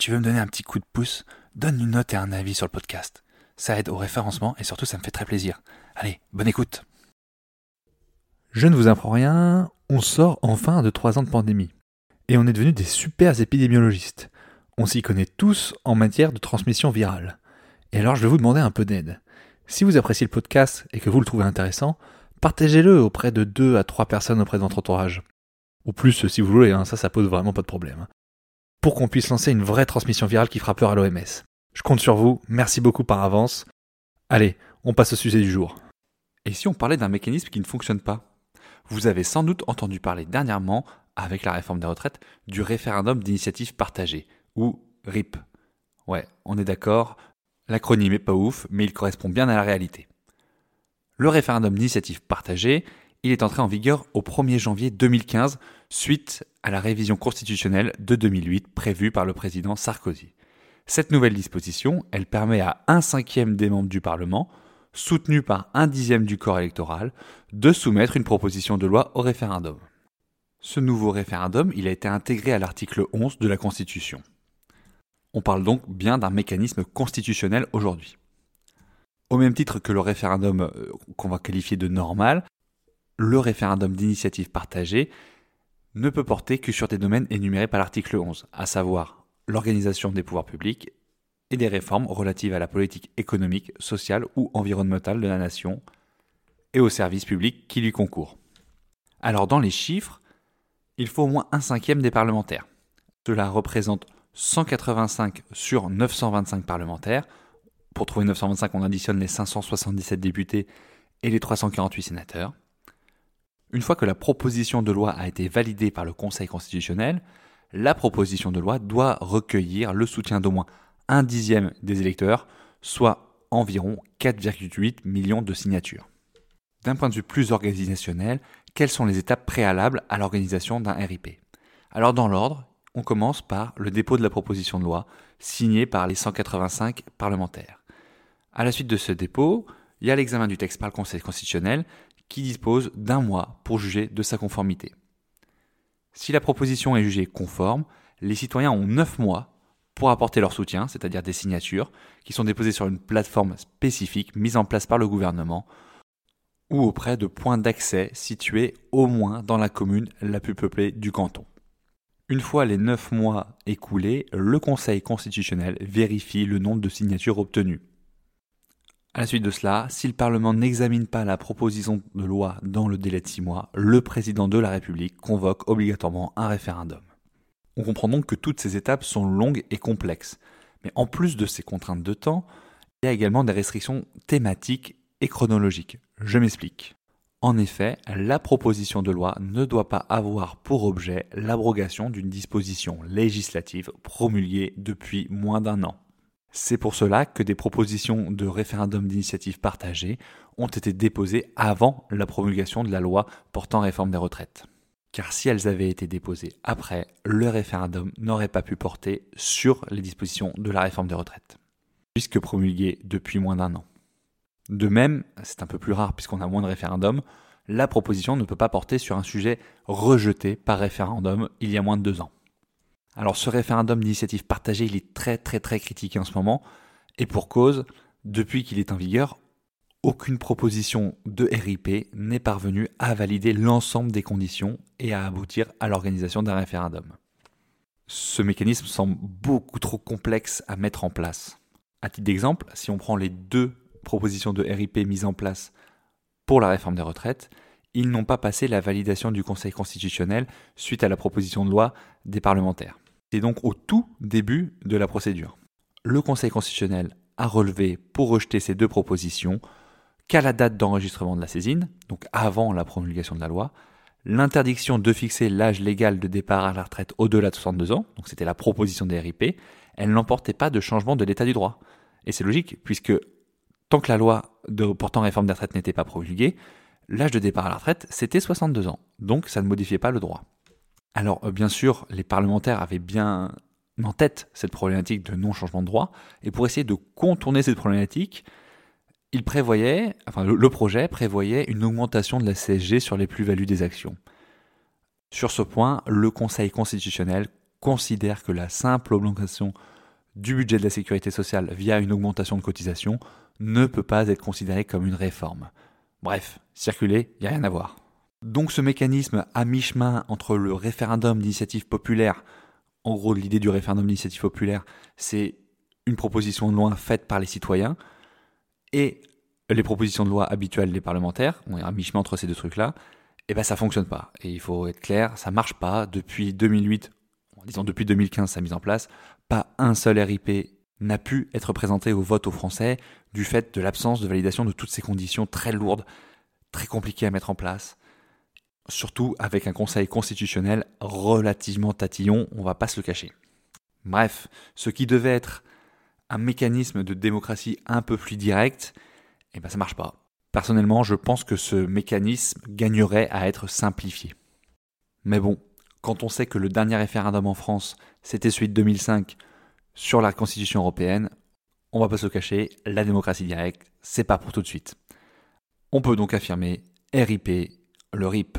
Tu veux me donner un petit coup de pouce, donne une note et un avis sur le podcast. Ça aide au référencement et surtout ça me fait très plaisir. Allez, bonne écoute. Je ne vous apprends rien, on sort enfin de trois ans de pandémie. Et on est devenus des super épidémiologistes. On s'y connaît tous en matière de transmission virale. Et alors je vais vous demander un peu d'aide. Si vous appréciez le podcast et que vous le trouvez intéressant, partagez-le auprès de deux à trois personnes auprès de votre entourage. Ou plus si vous voulez, hein, ça ça pose vraiment pas de problème. Pour qu'on puisse lancer une vraie transmission virale qui fera peur à l'OMS. Je compte sur vous, merci beaucoup par avance. Allez, on passe au sujet du jour. Et si on parlait d'un mécanisme qui ne fonctionne pas? Vous avez sans doute entendu parler dernièrement, avec la réforme des retraites, du référendum d'initiative partagée, ou RIP. Ouais, on est d'accord, l'acronyme est pas ouf, mais il correspond bien à la réalité. Le référendum d'initiative partagée, il est entré en vigueur au 1er janvier 2015, suite à la révision constitutionnelle de 2008 prévue par le président Sarkozy. Cette nouvelle disposition, elle permet à un cinquième des membres du Parlement, soutenu par un dixième du corps électoral, de soumettre une proposition de loi au référendum. Ce nouveau référendum, il a été intégré à l'article 11 de la Constitution. On parle donc bien d'un mécanisme constitutionnel aujourd'hui. Au même titre que le référendum euh, qu'on va qualifier de normal, le référendum d'initiative partagée ne peut porter que sur des domaines énumérés par l'article 11, à savoir l'organisation des pouvoirs publics et des réformes relatives à la politique économique, sociale ou environnementale de la nation et aux services publics qui lui concourent. Alors dans les chiffres, il faut au moins un cinquième des parlementaires. Cela représente 185 sur 925 parlementaires. Pour trouver 925, on additionne les 577 députés et les 348 sénateurs. Une fois que la proposition de loi a été validée par le Conseil constitutionnel, la proposition de loi doit recueillir le soutien d'au moins un dixième des électeurs, soit environ 4,8 millions de signatures. D'un point de vue plus organisationnel, quelles sont les étapes préalables à l'organisation d'un RIP Alors dans l'ordre, on commence par le dépôt de la proposition de loi, signée par les 185 parlementaires. À la suite de ce dépôt, il y a l'examen du texte par le Conseil constitutionnel qui dispose d'un mois pour juger de sa conformité. Si la proposition est jugée conforme, les citoyens ont 9 mois pour apporter leur soutien, c'est-à-dire des signatures, qui sont déposées sur une plateforme spécifique mise en place par le gouvernement ou auprès de points d'accès situés au moins dans la commune la plus peuplée du canton. Une fois les 9 mois écoulés, le Conseil constitutionnel vérifie le nombre de signatures obtenues. À la suite de cela, si le Parlement n'examine pas la proposition de loi dans le délai de six mois, le président de la République convoque obligatoirement un référendum. On comprend donc que toutes ces étapes sont longues et complexes. Mais en plus de ces contraintes de temps, il y a également des restrictions thématiques et chronologiques. Je m'explique. En effet, la proposition de loi ne doit pas avoir pour objet l'abrogation d'une disposition législative promulguée depuis moins d'un an. C'est pour cela que des propositions de référendum d'initiative partagée ont été déposées avant la promulgation de la loi portant réforme des retraites. Car si elles avaient été déposées après, le référendum n'aurait pas pu porter sur les dispositions de la réforme des retraites, puisque promulguées depuis moins d'un an. De même, c'est un peu plus rare puisqu'on a moins de référendums, la proposition ne peut pas porter sur un sujet rejeté par référendum il y a moins de deux ans. Alors ce référendum d'initiative partagée, il est très très très critiqué en ce moment, et pour cause, depuis qu'il est en vigueur, aucune proposition de RIP n'est parvenue à valider l'ensemble des conditions et à aboutir à l'organisation d'un référendum. Ce mécanisme semble beaucoup trop complexe à mettre en place. À titre d'exemple, si on prend les deux propositions de RIP mises en place pour la réforme des retraites, ils n'ont pas passé la validation du Conseil constitutionnel suite à la proposition de loi des parlementaires. C'est donc au tout début de la procédure. Le Conseil constitutionnel a relevé pour rejeter ces deux propositions qu'à la date d'enregistrement de la saisine, donc avant la promulgation de la loi, l'interdiction de fixer l'âge légal de départ à la retraite au-delà de 62 ans, donc c'était la proposition des RIP, elle n'emportait pas de changement de l'état du droit. Et c'est logique, puisque tant que la loi de portant réforme des retraites n'était pas promulguée, l'âge de départ à la retraite, c'était 62 ans. Donc ça ne modifiait pas le droit. Alors euh, bien sûr, les parlementaires avaient bien en tête cette problématique de non-changement de droit, et pour essayer de contourner cette problématique, enfin le, projet prévoyait une augmentation de la CSG sur les plus-values des actions. Sur ce point, le Conseil constitutionnel considère que la simple augmentation du budget de la sécurité sociale via une augmentation de cotisation ne peut pas être considérée comme une réforme. Bref, circuler, il n'y a rien à voir. Donc ce mécanisme à mi-chemin entre le référendum d'initiative populaire, en gros l'idée du référendum d'initiative populaire, c'est une proposition de loi faite par les citoyens, et les propositions de loi habituelles des parlementaires, on est à mi-chemin entre ces deux trucs-là, et eh ben ça fonctionne pas. Et il faut être clair, ça marche pas. Depuis 2008, en disant depuis 2015 sa mise en place, pas un seul RIP n'a pu être présenté au vote aux Français du fait de l'absence de validation de toutes ces conditions très lourdes, très compliquées à mettre en place. Surtout avec un conseil constitutionnel relativement tatillon, on va pas se le cacher. Bref, ce qui devait être un mécanisme de démocratie un peu plus direct, eh ben ça marche pas. Personnellement, je pense que ce mécanisme gagnerait à être simplifié. Mais bon, quand on sait que le dernier référendum en France, c'était celui de 2005 sur la Constitution européenne, on va pas se le cacher, la démocratie directe, c'est pas pour tout de suite. On peut donc affirmer RIP, le RIP.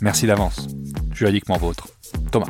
Merci d'avance. Juridiquement vôtre. Thomas.